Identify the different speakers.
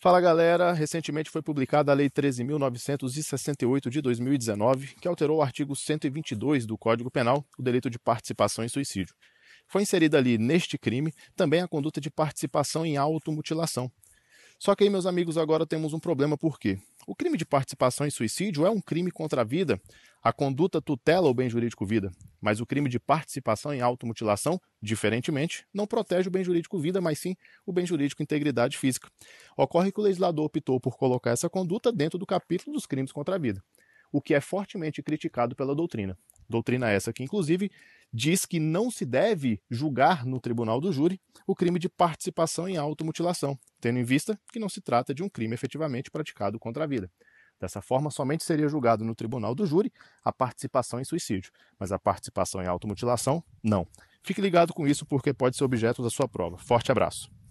Speaker 1: Fala galera, recentemente foi publicada a Lei 13.968 de 2019, que alterou o artigo 122 do Código Penal, o delito de participação em suicídio. Foi inserida ali neste crime também a conduta de participação em automutilação. Só que aí, meus amigos, agora temos um problema, por quê? O crime de participação em suicídio é um crime contra a vida, a conduta tutela o bem jurídico vida, mas o crime de participação em automutilação, diferentemente, não protege o bem jurídico vida, mas sim o bem jurídico integridade física. Ocorre que o legislador optou por colocar essa conduta dentro do capítulo dos crimes contra a vida, o que é fortemente criticado pela doutrina. Doutrina essa que, inclusive, diz que não se deve julgar no tribunal do júri o crime de participação em automutilação, tendo em vista que não se trata de um crime efetivamente praticado contra a vida. Dessa forma, somente seria julgado no tribunal do júri a participação em suicídio, mas a participação em automutilação, não. Fique ligado com isso porque pode ser objeto da sua prova. Forte abraço.